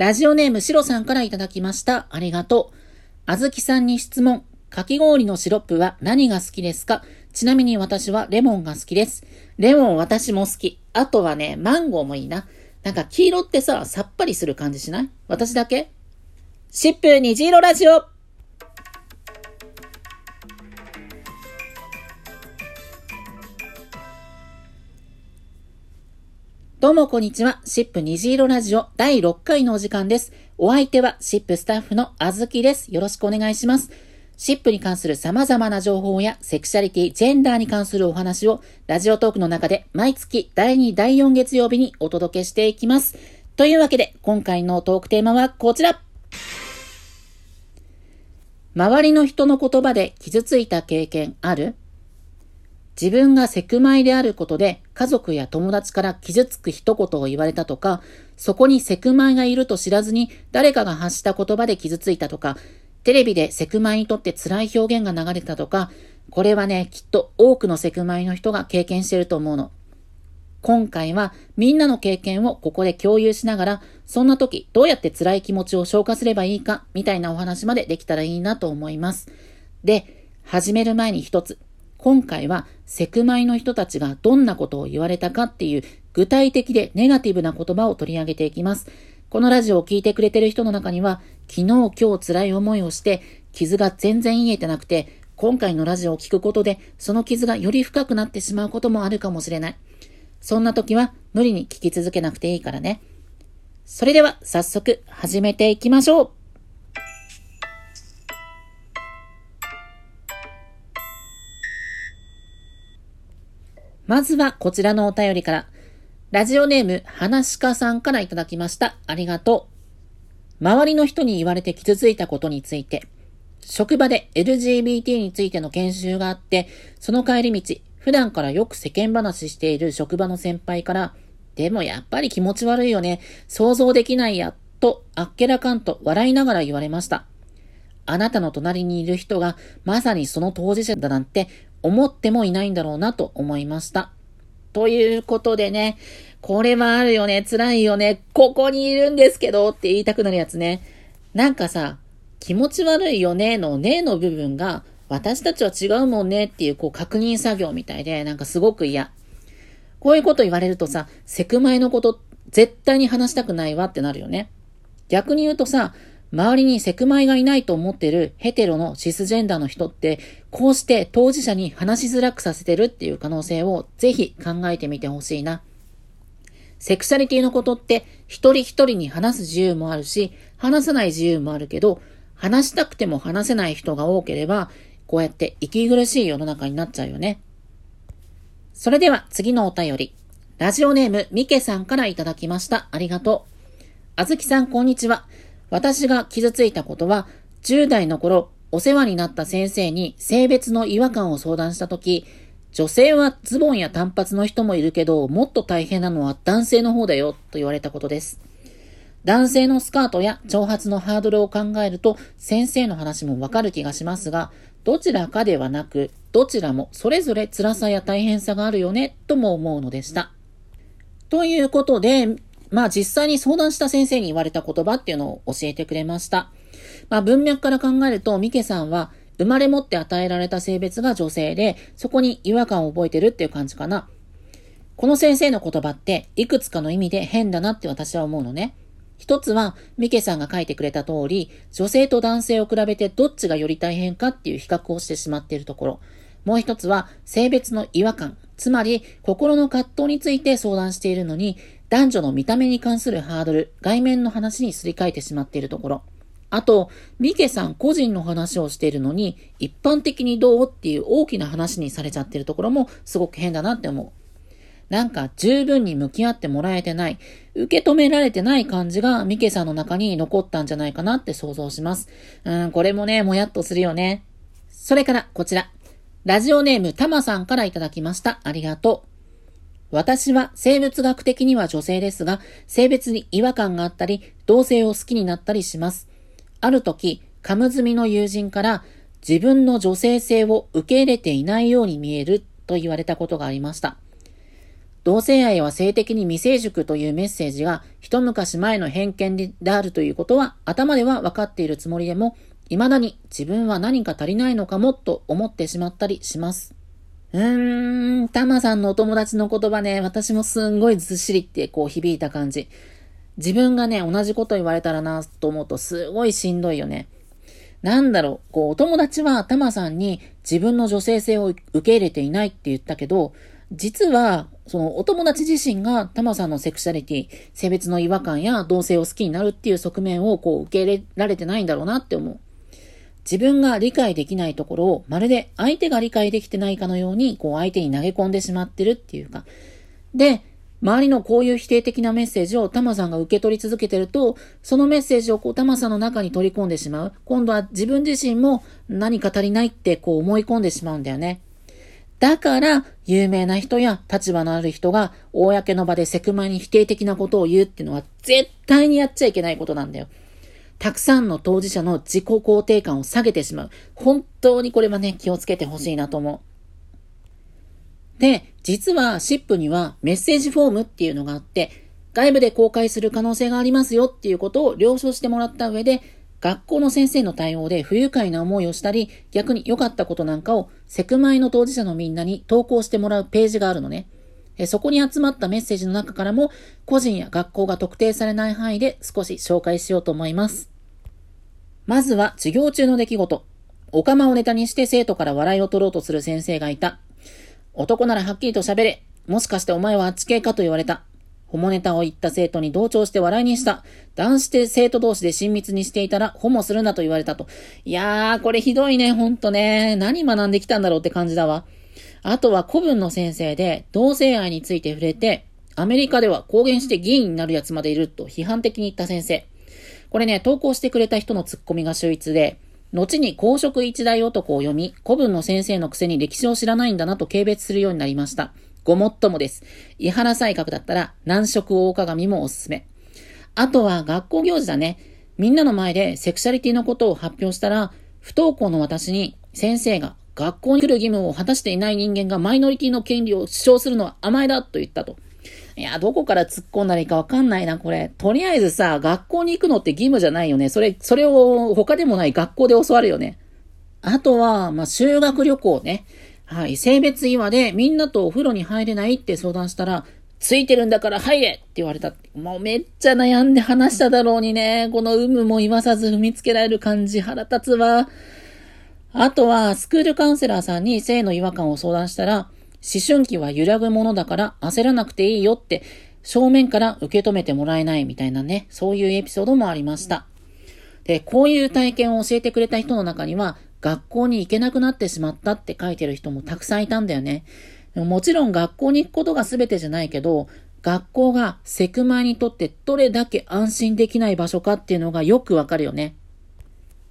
ラジオネームシロさんからいただきました。ありがとう。あずきさんに質問。かき氷のシロップは何が好きですか？ちなみに私はレモンが好きです。レモン私も好き。あとはね、マンゴーもいいな。なんか黄色ってさ、さっぱりする感じしない？私だけ？シップ虹色ラジオどうもこんにちは。シップ虹色ラジオ第6回のお時間です。お相手はシップスタッフのあずきです。よろしくお願いします。シップに関する様々な情報やセクシャリティ、ジェンダーに関するお話をラジオトークの中で毎月第2、第4月曜日にお届けしていきます。というわけで今回のトークテーマはこちら。周りの人の言葉で傷ついた経験ある？自分がセクマイであることで家族や友達から傷つく一言を言われたとか、そこにセクマイがいると知らずに誰かが発した言葉で傷ついたとか、テレビでセクマイにとって辛い表現が流れたとか、これはね、きっと多くのセクマイの人が経験してると思うの。今回はみんなの経験をここで共有しながら、そんな時どうやって辛い気持ちを消化すればいいか、みたいなお話までできたらいいなと思います。で、始める前に一つ、今回はセクマイの人たちがどんなことを言われたかっていう具体的でネガティブな言葉を取り上げていきます。このラジオを聴いてくれてる人の中には、昨日今日辛い思いをして、傷が全然癒えてなくて、今回のラジオを聴くことで、その傷がより深くなってしまうこともあるかもしれない。そんな時は無理に聞き続けなくていいからね。それでは早速始めていきましょうまずはこちらのお便りから。ラジオネーム、はしかさんからいただきました。ありがとう。周りの人に言われて傷ついたことについて、職場で LGBT についての研修があって、その帰り道、普段からよく世間話している職場の先輩から、でもやっぱり気持ち悪いよね。想像できないや。と、あっけらかんと笑いながら言われました。あなたの隣にいる人がまさにその当事者だなんて思ってもいないんだろうなと思いました。ということでね、これはあるよね、辛いよね、ここにいるんですけどって言いたくなるやつね。なんかさ、気持ち悪いよねのねの部分が、私たちは違うもんねっていうこう確認作業みたいで、なんかすごく嫌。こういうこと言われるとさ、セクマイのこと絶対に話したくないわってなるよね。逆に言うとさ、周りにセクマイがいないと思ってるヘテロのシスジェンダーの人って、こうして当事者に話しづらくさせてるっていう可能性をぜひ考えてみてほしいな。セクシャリティのことって一人一人に話す自由もあるし、話さない自由もあるけど、話したくても話せない人が多ければ、こうやって息苦しい世の中になっちゃうよね。それでは次のお便り。ラジオネームミケさんからいただきました。ありがとう。あずきさん、こんにちは。私が傷ついたことは、10代の頃、お世話になった先生に性別の違和感を相談したとき、女性はズボンや短髪の人もいるけど、もっと大変なのは男性の方だよ、と言われたことです。男性のスカートや長髪のハードルを考えると、先生の話もわかる気がしますが、どちらかではなく、どちらもそれぞれ辛さや大変さがあるよね、とも思うのでした。ということで、まあ実際に相談した先生に言われた言葉っていうのを教えてくれました。まあ文脈から考えると、ミケさんは生まれ持って与えられた性別が女性で、そこに違和感を覚えてるっていう感じかな。この先生の言葉っていくつかの意味で変だなって私は思うのね。一つは、ミケさんが書いてくれた通り、女性と男性を比べてどっちがより大変かっていう比較をしてしまっているところ。もう一つは、性別の違和感。つまり、心の葛藤について相談しているのに、男女の見た目に関するハードル、外面の話にすり替えてしまっているところ。あと、ミケさん個人の話をしているのに、一般的にどうっていう大きな話にされちゃってるところもすごく変だなって思う。なんか十分に向き合ってもらえてない、受け止められてない感じがミケさんの中に残ったんじゃないかなって想像します。うん、これもね、もやっとするよね。それからこちら。ラジオネームたまさんからいただきました。ありがとう。私は生物学的には女性ですが、性別に違和感があったり、同性を好きになったりします。ある時、カム済みの友人から自分の女性性を受け入れていないように見えると言われたことがありました。同性愛は性的に未成熟というメッセージが一昔前の偏見であるということは頭では分かっているつもりでも、未だに自分は何か足りないのかもと思ってしまったりします。うーん、タマさんのお友達の言葉ね、私もすんごいずっしりってこう響いた感じ。自分がね、同じこと言われたらなと思うとすごいしんどいよね。なんだろう、こう、お友達はタマさんに自分の女性性を受け入れていないって言ったけど、実は、そのお友達自身がタマさんのセクシャリティ、性別の違和感や同性を好きになるっていう側面をこう受け入れられてないんだろうなって思う。自分が理解できないところをまるで相手が理解できてないかのようにこう相手に投げ込んでしまってるっていうか。で、周りのこういう否定的なメッセージをタマさんが受け取り続けてると、そのメッセージをこうタマさんの中に取り込んでしまう。今度は自分自身も何か足りないってこう思い込んでしまうんだよね。だから、有名な人や立場のある人が、公の場でセクマに否定的なことを言うっていうのは、絶対にやっちゃいけないことなんだよ。たくさんの当事者の自己肯定感を下げてしまう。本当にこれはね、気をつけてほしいなと思う。で、実は SIP にはメッセージフォームっていうのがあって、外部で公開する可能性がありますよっていうことを了承してもらった上で、学校の先生の対応で不愉快な思いをしたり、逆に良かったことなんかをセクマイの当事者のみんなに投稿してもらうページがあるのね。そこに集まったメッセージの中からも、個人や学校が特定されない範囲で少し紹介しようと思います。まずは授業中の出来事。おかまをネタにして生徒から笑いを取ろうとする先生がいた。男ならはっきりと喋れ。もしかしてお前はあっち系かと言われた。ホモネタを言った生徒に同調して笑いにした。男子で生徒同士で親密にしていたら、ホモするなと言われたと。いやー、これひどいね、ほんとね。何学んできたんだろうって感じだわ。あとは古文の先生で、同性愛について触れて、アメリカでは公言して議員になる奴までいると批判的に言った先生。これね、投稿してくれた人のツッコミが秀逸で、後に公職一大男を読み、古文の先生のくせに歴史を知らないんだなと軽蔑するようになりました。ごもっともです。伊原才覚だったら、南色大鏡もおすすめ。あとは学校行事だね。みんなの前でセクシャリティのことを発表したら、不登校の私に先生が学校に来る義務を果たしていない人間がマイノリティの権利を主張するのは甘えだと言ったと。いや、どこから突っ込んだらいいかわかんないな、これ。とりあえずさ、学校に行くのって義務じゃないよね。それ、それを他でもない学校で教わるよね。あとは、まあ、修学旅行ね。はい。性別違でみんなとお風呂に入れないって相談したら、ついてるんだから入れって言われた。もうめっちゃ悩んで話しただろうにね。この有無も言わさず踏みつけられる感じ腹立つわ。あとは、スクールカウンセラーさんに性の違和感を相談したら、思春期は揺らぐものだから焦らなくていいよって正面から受け止めてもらえないみたいなね、そういうエピソードもありました。で、こういう体験を教えてくれた人の中には、学校に行けなくなってしまったって書いてる人もたくさんいたんだよね。もちろん学校に行くことが全てじゃないけど、学校がセクマイにとってどれだけ安心できない場所かっていうのがよくわかるよね。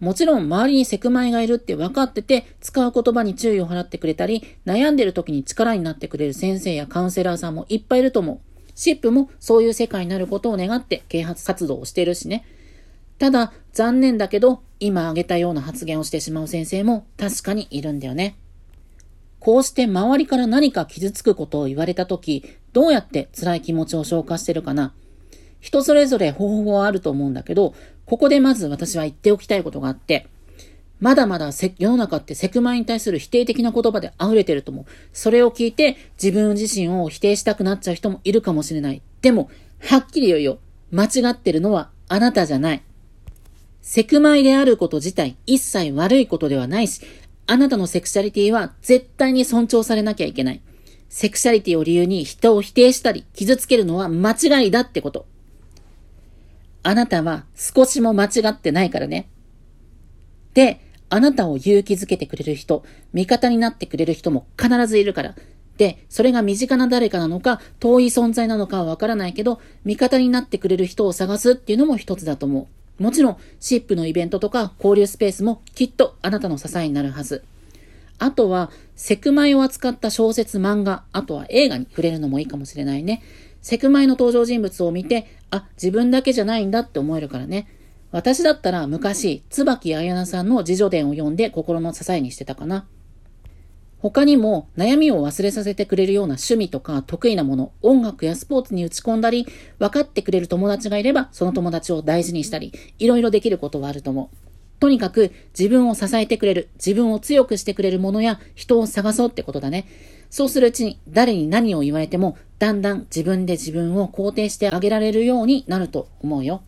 もちろん周りにセクマイがいるって分かってて、使う言葉に注意を払ってくれたり、悩んでる時に力になってくれる先生やカウンセラーさんもいっぱいいると思う。シップもそういう世界になることを願って啓発活動をしてるしね。ただ、残念だけど、今挙げたような発言をしてしまう先生も確かにいるんだよね。こうして周りから何か傷つくことを言われたとき、どうやって辛い気持ちを消化してるかな？人それぞれ方法はあると思うんだけど、ここでまず私は言っておきたいことがあって、まだまだ世の中ってセクマイに対する否定的な言葉で溢れてると思う。それを聞いて自分自身を否定したくなっちゃう人もいるかもしれない。でも、はっきり言うよ。間違ってるのはあなたじゃない。セクマイであること自体一切悪いことではないし、あなたのセクシャリティは絶対に尊重されなきゃいけない。セクシャリティを理由に人を否定したり傷つけるのは間違いだってこと。あなたは少しも間違ってないからね。で、あなたを勇気づけてくれる人、味方になってくれる人も必ずいるから。で、それが身近な誰かなのか、遠い存在なのかはわからないけど、味方になってくれる人を探すっていうのも一つだと思う。もちろん、シップのイベントとか交流スペースもきっとあなたの支えになるはず。あとは、セクマイを扱った小説、漫画、あとは映画に触れるのもいいかもしれないね。セクマイの登場人物を見て、あ、自分だけじゃないんだって思えるからね。私だったら昔、椿彩菜さんの自助伝を読んで心の支えにしてたかな。他にも悩みを忘れさせてくれるような趣味とか得意なもの、音楽やスポーツに打ち込んだり、分かってくれる友達がいれば、その友達を大事にしたり、いろいろできることはあると思う。とにかく自分を支えてくれる、自分を強くしてくれるものや人を探そうってことだね。そうするうちに誰に何を言われても、だんだん自分で自分を肯定してあげられるようになると思うよ。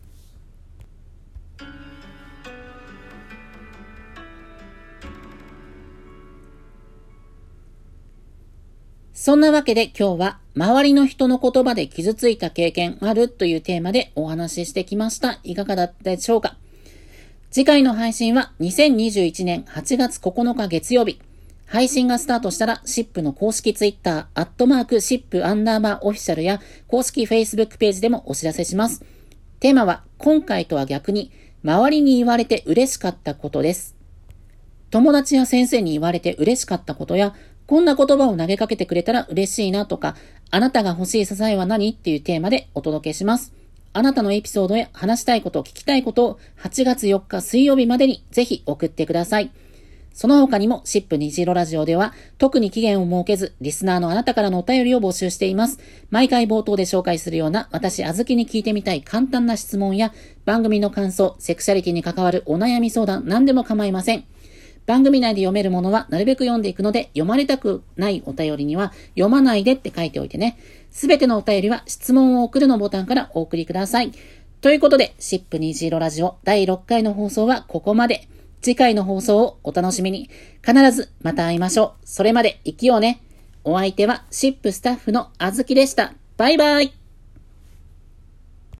そんなわけで今日は周りの人の言葉で傷ついた経験あるというテーマでお話ししてきました。いかがだったでしょうか？次回の配信は2021年8月9日月曜日。配信がスタートしたら、シップの公式ツイッター、アットマークシップアンダーバーオフィシャルや公式 Facebook ページでもお知らせします。テーマは、今回とは逆に、周りに言われて嬉しかったことです。友達や先生に言われて嬉しかったことや、こんな言葉を投げかけてくれたら嬉しいなとか、あなたが欲しい支えは何？っていうテーマでお届けします。あなたのエピソードや話したいこと、聞きたいことを8月4日水曜日までにぜひ送ってください。その他にも、シップ虹色ラジオでは、特に期限を設けず、リスナーのあなたからのお便りを募集しています。毎回冒頭で紹介するような、私、あずきに聞いてみたい簡単な質問や、番組の感想、セクシャリティに関わるお悩み相談、何でも構いません。番組内で読めるものはなるべく読んでいくので、読まれたくないお便りには読まないでって書いておいてね。すべてのお便りは質問を送るのボタンからお送りください。ということで、シップ虹色ラジオ第6回の放送はここまで。次回の放送をお楽しみに。必ずまた会いましょう。それまで生きようね。お相手はシップスタッフのあずきでした。バイバイ。